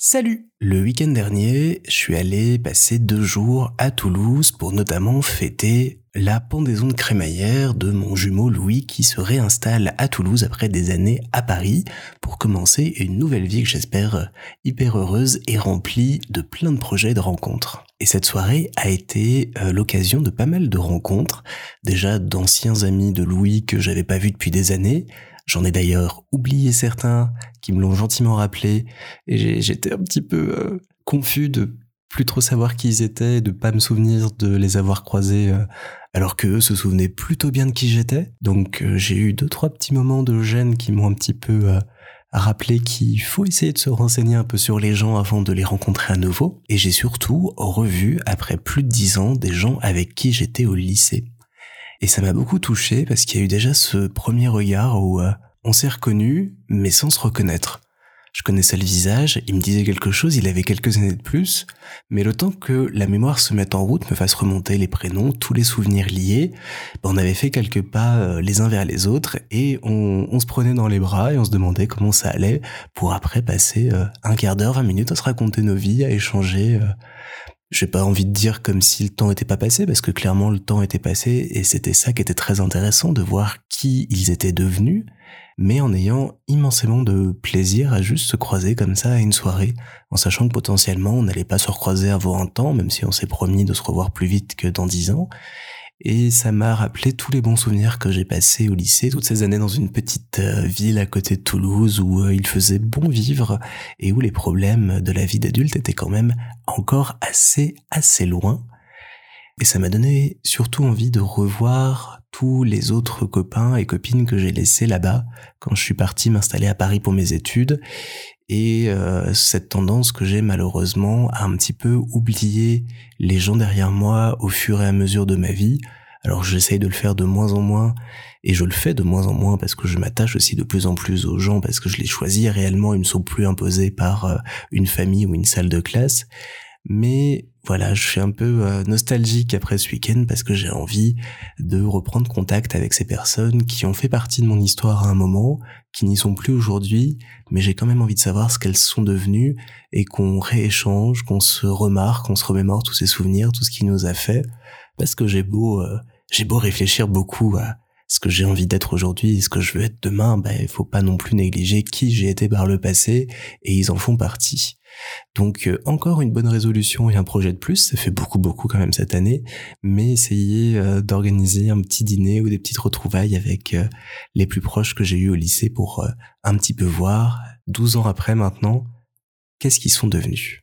Salut Le week-end dernier, je suis allé passer deux jours à Toulouse pour notamment fêter la pendaison de crémaillère de mon jumeau Louis qui se réinstalle à Toulouse après des années à Paris pour commencer une nouvelle vie que j'espère hyper heureuse et remplie de plein de projets de rencontres. Et cette soirée a été euh, l'occasion de pas mal de rencontres, déjà d'anciens amis de Louis que j'avais pas vus depuis des années, J'en ai d'ailleurs oublié certains qui me l'ont gentiment rappelé et j'étais un petit peu euh, confus de plus trop savoir qui ils étaient, de pas me souvenir de les avoir croisés euh, alors que eux se souvenaient plutôt bien de qui j'étais. Donc euh, j'ai eu deux trois petits moments de gêne qui m'ont un petit peu rappelé qu'il faut essayer de se renseigner un peu sur les gens avant de les rencontrer à nouveau. Et j'ai surtout revu après plus de dix ans des gens avec qui j'étais au lycée. Et ça m'a beaucoup touché parce qu'il y a eu déjà ce premier regard où euh, on s'est reconnu, mais sans se reconnaître. Je connaissais le visage, il me disait quelque chose, il avait quelques années de plus, mais le temps que la mémoire se mette en route, me fasse remonter les prénoms, tous les souvenirs liés, ben, on avait fait quelques pas euh, les uns vers les autres et on, on, se prenait dans les bras et on se demandait comment ça allait pour après passer euh, un quart d'heure, vingt minutes à se raconter nos vies, à échanger j'ai pas envie de dire comme si le temps était pas passé, parce que clairement le temps était passé, et c'était ça qui était très intéressant de voir qui ils étaient devenus, mais en ayant immensément de plaisir à juste se croiser comme ça à une soirée, en sachant que potentiellement on n'allait pas se recroiser avant un temps, même si on s'est promis de se revoir plus vite que dans dix ans, et ça m'a rappelé tous les bons souvenirs que j'ai passés au lycée, toutes ces années dans une petite euh, ville à côté de Toulouse où euh, il faisait bon vivre et où les problèmes de la vie d'adulte étaient quand même encore assez assez loin. Et ça m'a donné surtout envie de revoir tous les autres copains et copines que j'ai laissés là-bas quand je suis parti m'installer à Paris pour mes études et euh, cette tendance que j'ai malheureusement à un petit peu oublier les gens derrière moi au fur et à mesure de ma vie. Alors j'essaye de le faire de moins en moins et je le fais de moins en moins parce que je m'attache aussi de plus en plus aux gens parce que je les choisis réellement, ils ne sont plus imposés par euh, une famille ou une salle de classe. Mais voilà, je suis un peu euh, nostalgique après ce week-end parce que j'ai envie de reprendre contact avec ces personnes qui ont fait partie de mon histoire à un moment, qui n'y sont plus aujourd'hui, mais j'ai quand même envie de savoir ce qu'elles sont devenues et qu'on rééchange, qu'on se remarque, qu'on se remémore tous ces souvenirs, tout ce qui nous a fait, parce que j'ai beau, euh, j'ai beau réfléchir beaucoup à ce que j'ai envie d'être aujourd'hui ce que je veux être demain, bah, il faut pas non plus négliger qui j'ai été par le passé et ils en font partie. Donc euh, encore une bonne résolution et un projet de plus, ça fait beaucoup beaucoup quand même cette année, mais essayez euh, d'organiser un petit dîner ou des petites retrouvailles avec euh, les plus proches que j'ai eu au lycée pour un petit peu voir, 12 ans après maintenant, qu'est-ce qu'ils sont devenus?